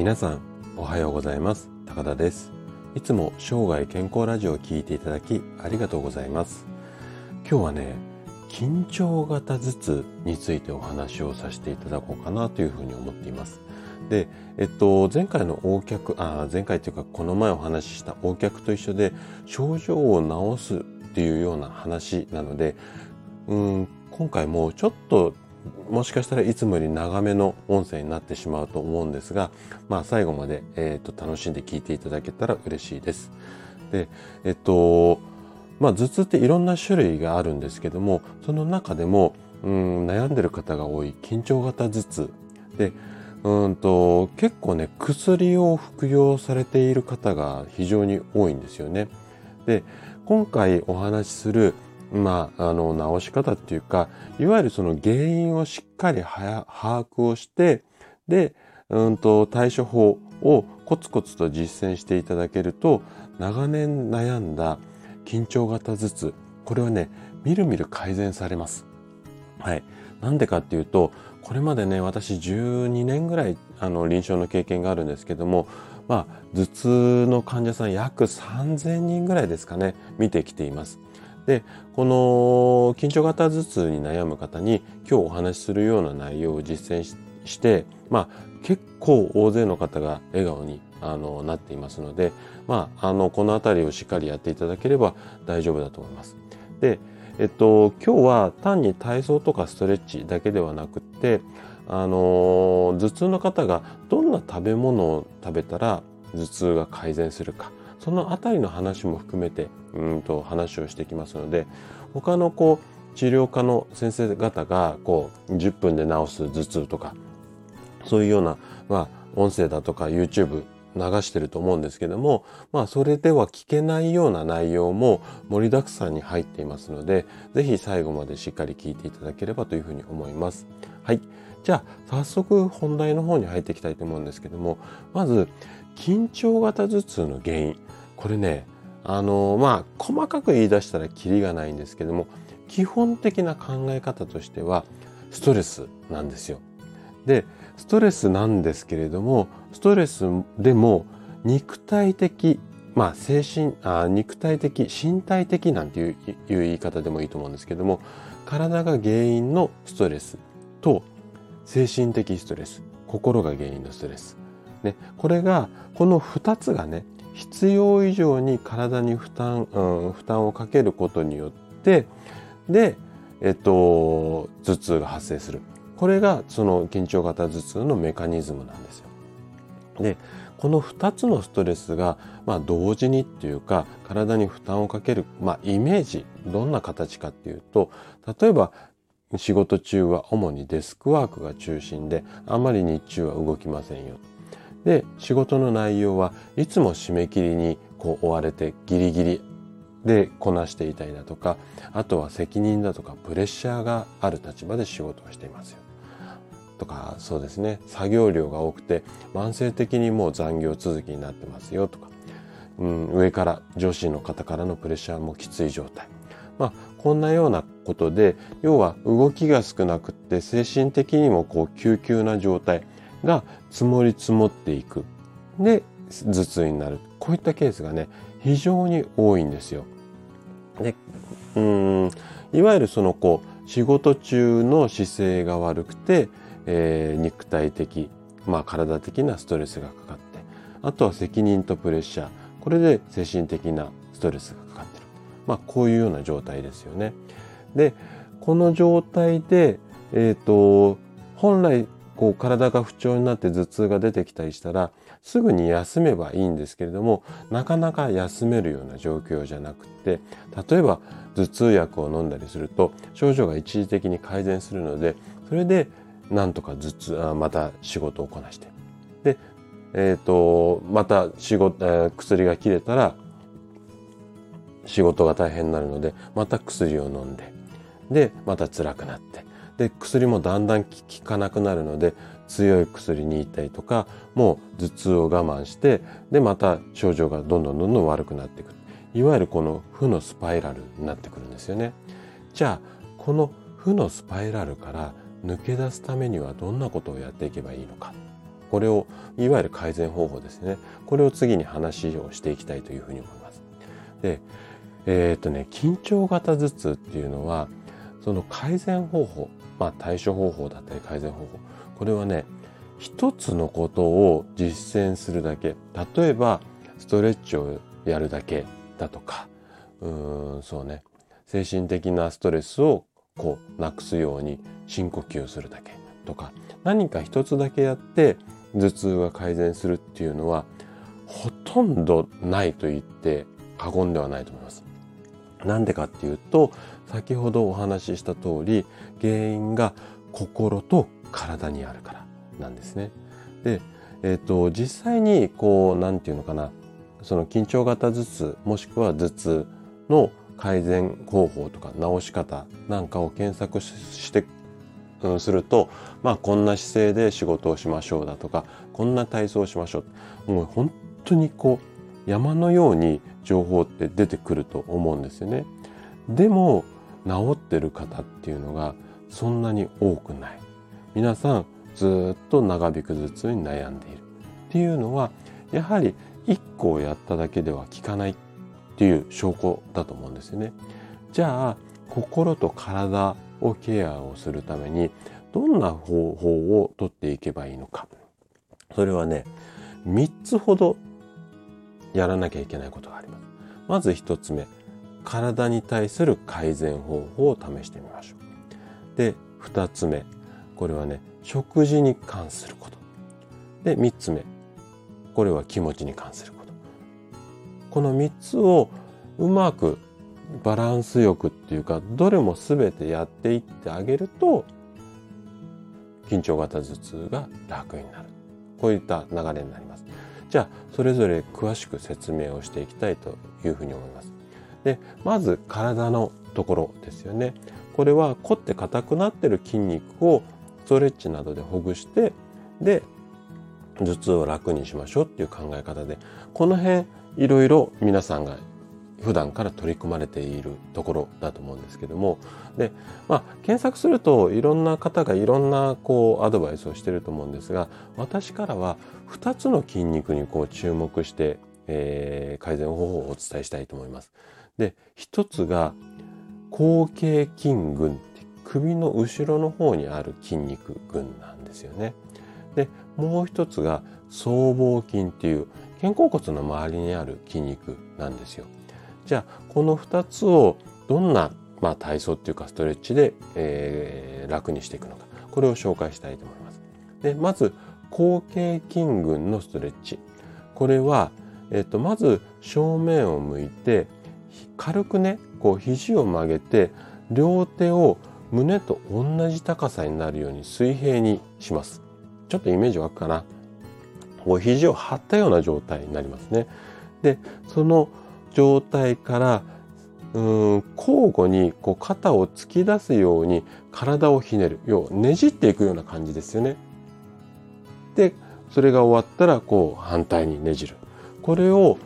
皆さんおはようございます。高田です。いつも生涯健康ラジオを聞いていただきありがとうございます。今日はね緊張型頭痛についてお話をさせていただこうかなというふうに思っています。で、えっと、前回の横脚あ前回というかこの前お話しした横脚と一緒で症状を治すっていうような話なのでうん今回もちょっともしかしたらいつもより長めの音声になってしまうと思うんですが、まあ最後まで、えー、と楽しんで聞いていただけたら嬉しいです。で、えっと、まあ頭痛っていろんな種類があるんですけども、その中でも、うん、悩んでる方が多い緊張型頭痛で、うんと結構ね薬を服用されている方が非常に多いんですよね。で今回お話しするまあ、あの、治し方っていうか、いわゆるその原因をしっかり把握をして、で、うんと、対処法をコツコツと実践していただけると、長年悩んだ緊張型頭痛、これはね、みるみる改善されます。はい。なんでかっていうと、これまでね、私12年ぐらい、あの、臨床の経験があるんですけども、まあ、頭痛の患者さん約3000人ぐらいですかね、見てきています。でこの緊張型頭痛に悩む方に今日お話しするような内容を実践して、まあ、結構大勢の方が笑顔にあのなっていますので、まあ、あのこの辺りをしっかりやっていただければ大丈夫だと思います。でえっと、今日は単に体操とかストレッチだけではなくってあの頭痛の方がどんな食べ物を食べたら頭痛が改善するかそのあたりの話も含めてうんと話をしてきますので他のこう治療科の先生方がこう10分で治す頭痛とかそういうような、まあ、音声だとか YouTube 流してると思うんですけども、まあそれでは聞けないような内容も盛りだくさんに入っていますので、ぜひ最後までしっかり聞いていただければというふうに思います。はい。じゃあ早速本題の方に入っていきたいと思うんですけども、まず緊張型頭痛の原因。これね、あの、まあ、細かく言い出したらキリがないんですけども、基本的な考え方としては、ストレスなんですよ。で、ストレスなんですけれども、ストレスでも肉体的、まあ、精神あ、肉体的、身体的なんていういう言い方でもいいと思うんですけども、体が原因のストレスと、精神的ストレス、心が原因のストレス。ね、これが、この二つがね、必要以上に体に負担、うん、負担をかけることによってで、えっと、頭痛が発生するこれがその緊張型頭痛のメカニズムなんですよ。でこの2つのストレスが、まあ、同時にっていうか体に負担をかける、まあ、イメージどんな形かっていうと例えば仕事中は主にデスクワークが中心であんまり日中は動きませんよで仕事の内容はいつも締め切りにこう追われてギリギリでこなしていたりだとかあとは責任だとかプレッシャーがある立場で仕事をしていますよ。とかそうですね。作業量が多くて慢性的にもう残業続きになってますよとか、うん、上から上司の方からのプレッシャーもきつい状態。まあこんなようなことで要は動きが少なくって精神的にもこう急急な状態。が積もり積もっていく。で、頭痛になる。こういったケースがね、非常に多いんですよ。で、うん、いわゆるそのこう、仕事中の姿勢が悪くて、えー、肉体的、まあ体的なストレスがかかって、あとは責任とプレッシャー。これで精神的なストレスがかかってる。まあこういうような状態ですよね。で、この状態で、えっ、ー、と、本来こう体が不調になって頭痛が出てきたりしたらすぐに休めばいいんですけれどもなかなか休めるような状況じゃなくて例えば頭痛薬を飲んだりすると症状が一時的に改善するのでそれでなんとか頭痛あまた仕事をこなして。で、えっ、ー、とまた仕事、えー、薬が切れたら仕事が大変になるのでまた薬を飲んででまた辛くなって。で薬もだんだん効かなくなるので強い薬に行ったりとかもう頭痛を我慢してでまた症状がどんどんどんどん悪くなっていくいわゆるこの負のスパイラルになってくるんですよね。じゃあこの負のスパイラルから抜け出すためにはどんなことをやっていけばいいのか。これをいわゆる改善方法ですね。これを次に話をしていきたいというふうに思います。でえー、っとね緊張型頭痛っていうのはその改善方法まあ対処方法だったり改善方法。これはね一つのことを実践するだけ。例えばストレッチをやるだけだとか。うーんそうね。精神的なストレスをこうなくすように深呼吸するだけとか。何か一つだけやって頭痛が改善するっていうのはほとんどないと言って過言ではないと思います。なんでかっていうと先ほどお話しした通り原因が心と体にあるからなんですね。で、え、ー、と実際にこう何て言うのかなその緊張型頭痛もしくは頭痛の改善方法とか治し方なんかを検索してうん、すると、まあこんな姿勢で仕事をしましょうだとか、こんな体操をしましょう。もう本当にこう山のように情報って出てくると思うんですよね。でも治ってる方っていうのがそんなに多くない。皆さんずっと長引く頭痛に悩んでいる。っていうのはやはり一個をやっただけでは効かないっていう証拠だと思うんですよね。じゃあ心と体をケアをするためにどんな方法をとっていけばいいのか。それはね、3つほどやらなきゃいけないことがあります。まず1つ目、体に対する改善方法を試してみましょう。で、2つ目、これはね、食事に関すること。で、3つ目、これは気持ちに関すること。この3つをうまくバランスよくっていうかどれも全てやっていってあげると緊張型頭痛が楽になるこういった流れになりますじゃあそれぞれ詳しく説明をしていきたいというふうに思いますでまず体のところですよねこれは凝って硬くなってる筋肉をストレッチなどでほぐしてで頭痛を楽にしましょうっていう考え方でこの辺いろいろ皆さんが普段から取り組まれているところだと思うんですけどもで、まあ、検索するといろんな方がいろんなこうアドバイスをしてると思うんですが私からは2つの筋肉にこう注目して、えー、改善方法をお伝えしたいと思います。で1つが後傾筋群って首の後ろの方にある筋肉群なんですよね。でもう一つが僧帽筋っていう肩甲骨の周りにある筋肉なんですよ。じゃあこの2つをどんな、まあ、体操っていうかストレッチで、えー、楽にしていくのかこれを紹介したいと思います。でまず後傾筋群のストレッチこれは、えっと、まず正面を向いて軽くねこう肘を曲げて両手を胸と同じ高さになるように水平にします。ちょっとイメージ湧くかな。こう肘を張ったような状態になりますね。で、その状態からうん交互にこう肩を突き出すように体をひねる要はねじっていくような感じですよね。でそれが終わったらこう反対にねじる。これを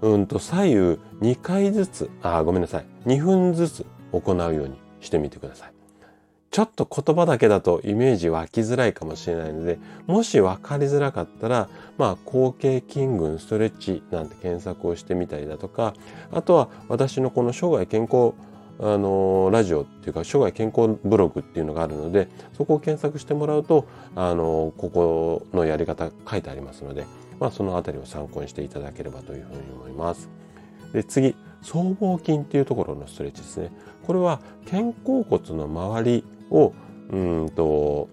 うんと左右2回ずつあごめんなさい2分ずつ行うようにしてみてください。ちょっと言葉だけだとイメージ湧きづらいかもしれないので、もし分かりづらかったら、まあ、後傾筋群ストレッチなんて検索をしてみたりだとか、あとは私のこの生涯健康あのラジオっていうか生涯健康ブログっていうのがあるのでそこを検索してもらうとあのここのやり方書いてありますので、まあ、そのあたりを参考にしていただければというふうに思います。で次僧帽筋っていうところのストレッチですね。これは肩甲骨の周りをうんと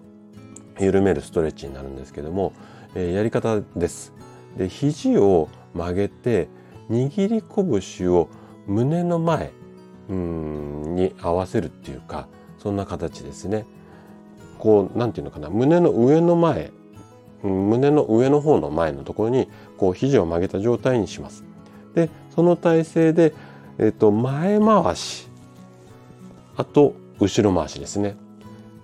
緩めるストレッチになるんですけども、えー、やり方です。で肘を曲げて握り拳を胸の前に合わせるっていうかそんな形ですね。こうなんていうのかな胸の上の前胸の上の方の前のところにこう肘を曲げた状態にします。でその体勢で、えっと、前回しあと後ろ回しですね。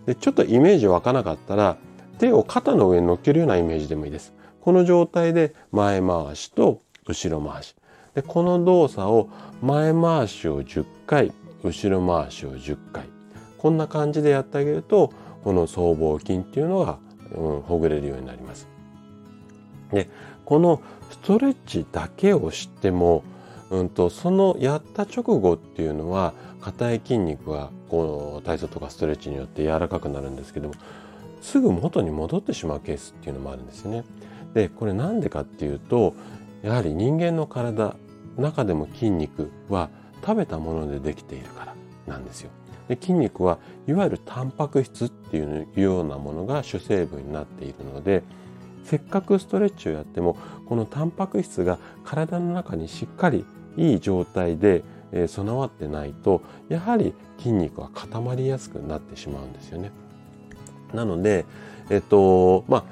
でちょっとイメージ湧かなかったら手を肩の上に乗っけるようなイメージでもいいです。この状態で前回しと後ろ回し。でこの動作を前回しを10回後ろ回しを10回こんな感じでやってあげるとこの僧帽筋っていうのが、うん、ほぐれるようになります。でこのストレッチだけをしても、うんと、そのやった直後っていうのは硬い筋肉がこう体操とかストレッチによって柔らかくなるんですけどもすぐ元に戻ってしまうケースっていうのもあるんですよね。でこれなんでかっていうとやはり人間の体中でも筋肉は食べたものでできているからなんですよ。で筋肉はいわゆるタンパク質っていうようなものが主成分になっているのでせっかくストレッチをやってもこのタンパク質が体の中にしっかりいい状態で備わってないとやはり筋肉は固まりやすくなってしまうんですよね。なので、えっとまあ、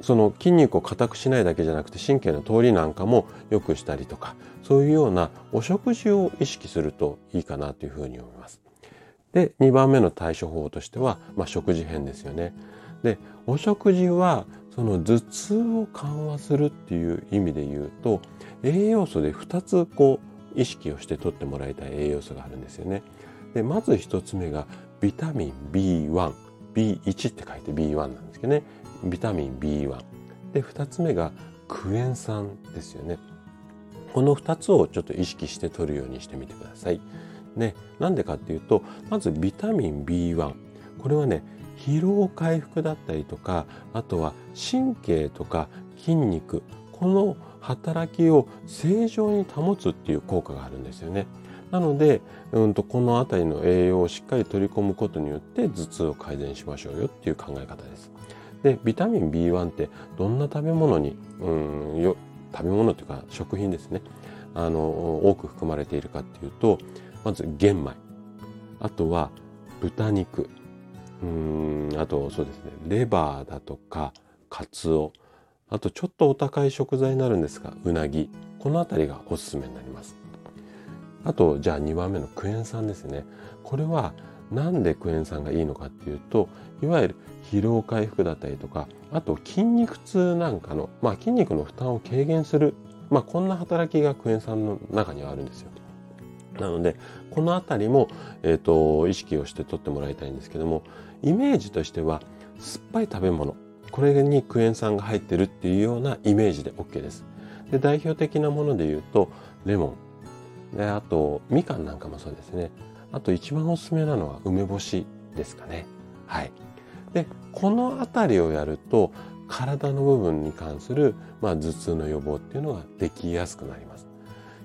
その筋肉を硬くしないだけじゃなくて神経の通りなんかも良くしたりとかそういうようなお食事を意識するといいかなというふうに思います。で2番目の対処法としては、まあ、食事編ですよね。でお食事はその頭痛を緩和するっていう意味で言うと栄養素で2つこう意識をして取ってもらいたい栄養素があるんですよね。でまず1つ目がビタミン B1 B1 って書いて B1 なんですけどねビタミン B1 で2つ目がクエン酸ですよねこの2つをちょっと意識して取るようにしてみてください。ね、なんでかっていうとまずビタミン B1 これはね疲労回復だったりとかあとは神経とか筋肉この働きを正常に保つっていう効果があるんですよね。なので、うんと、この辺りの栄養をしっかり取り込むことによって頭痛を改善しましょうよっていう考え方です。で、ビタミン B1 ってどんな食べ物に、うんよ食べ物というか食品ですね、あの、多く含まれているかっていうと、まず玄米、あとは豚肉、うんあとそうですね、レバーだとか、カツオ、あとちょっとお高い食材になるんですが、うなぎ、この辺りがおすすめになります。あとじゃあ2番目のクエン酸ですねこれはなんでクエン酸がいいのかっていうといわゆる疲労回復だったりとかあと筋肉痛なんかの、まあ、筋肉の負担を軽減する、まあ、こんな働きがクエン酸の中にはあるんですよ。なのでこの辺りも、えーと、意識をして取ってもらいたいんですけどもイメージとしては酸っぱい食べ物これにクエン酸が入ってるっていうようなイメージで OK です。で代表的なもので言うとレモン。であとみかんなんかもそうですね。あと一番おすすめなのは梅干しですかね。はい。でこの辺りをやると体の部分に関する、まあ、頭痛の予防っていうのができやすくなります。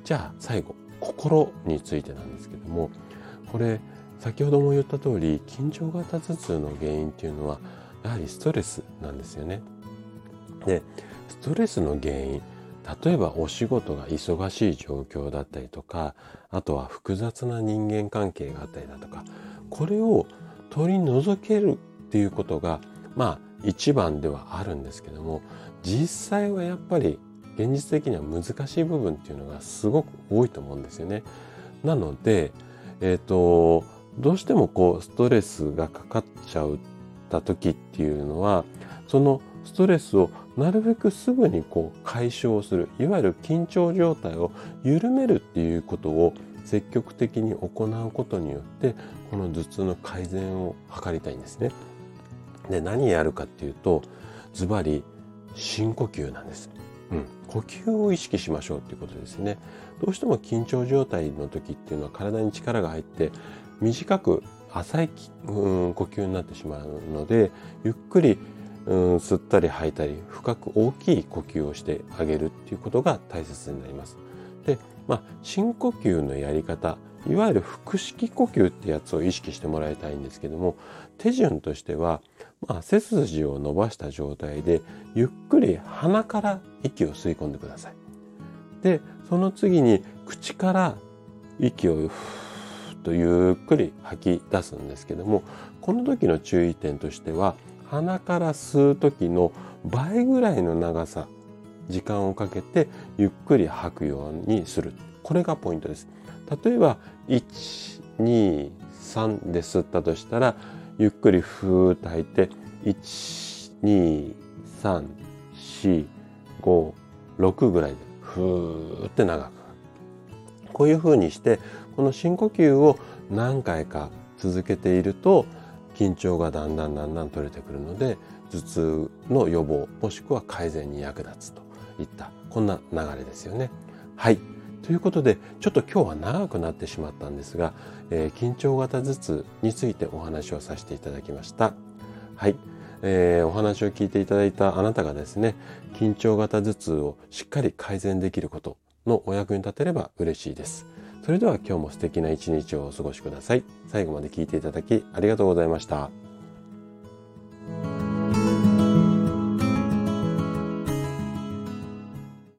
じゃあ最後心についてなんですけどもこれ先ほども言った通り緊張型頭痛の原因っていうのはやはりストレスなんですよねでストレスの原因例えばお仕事が忙しい状況だったりとかあとは複雑な人間関係があったりだとかこれを取り除けるっていうことがまあ一番ではあるんですけども実際はやっぱり現実的には難しい部分っていうのがすごく多いと思うんですよね。なので、え、ー、とどうしてもこうストレスがかかっちゃうった時っていうのはそのストレスをなるべくすぐにこう解消するいわゆる緊張状態を緩めるっていうことを積極的に行うことによってこの頭痛の改善を図りたいんですね。で何やるかっていうとズバリ深呼吸なんです。うん、呼吸を意識しましょうっていうことですね。どうしても緊張状態の時っていうのは体に力が入って短く浅い、うん、呼吸になってしまうのでゆっくりうん吸ったり吐いたり深く大きい呼吸をしてあげるっていうことが大切になります。で、まあ、深呼吸のやり方いわゆる腹式呼吸ってやつを意識してもらいたいんですけども手順としては、まあ、背筋を伸ばした状態でゆっくり鼻から息を吸い込んでください。でその次に口から息をふーっとゆっくり吐き出すんですけどもこの時の注意点としては鼻から吸う時の倍ぐらいの長さ時間をかけてゆっくり吐くようにする。これがポイントです。例えば123で吸ったとしたらゆっくりふーっと吐いて12345ぐらいでふーって長く。こういうふうにしてこの深呼吸を何回か続けていると緊張がだんだんだんだん取れてくるので頭痛の予防もしくは改善に役立つといったこんな流れですよね。はいということでちょっと今日は長くなってしまったんですが、えー、緊張型頭痛についてお話をさせていただきました。はい、えー、お話を聞いていただいたあなたがですね緊張型頭痛をしっかり改善できることのお役に立てれば嬉しいです。それでは今日も素敵な一日をお過ごしください。最後まで聞いていただきありがとうございました。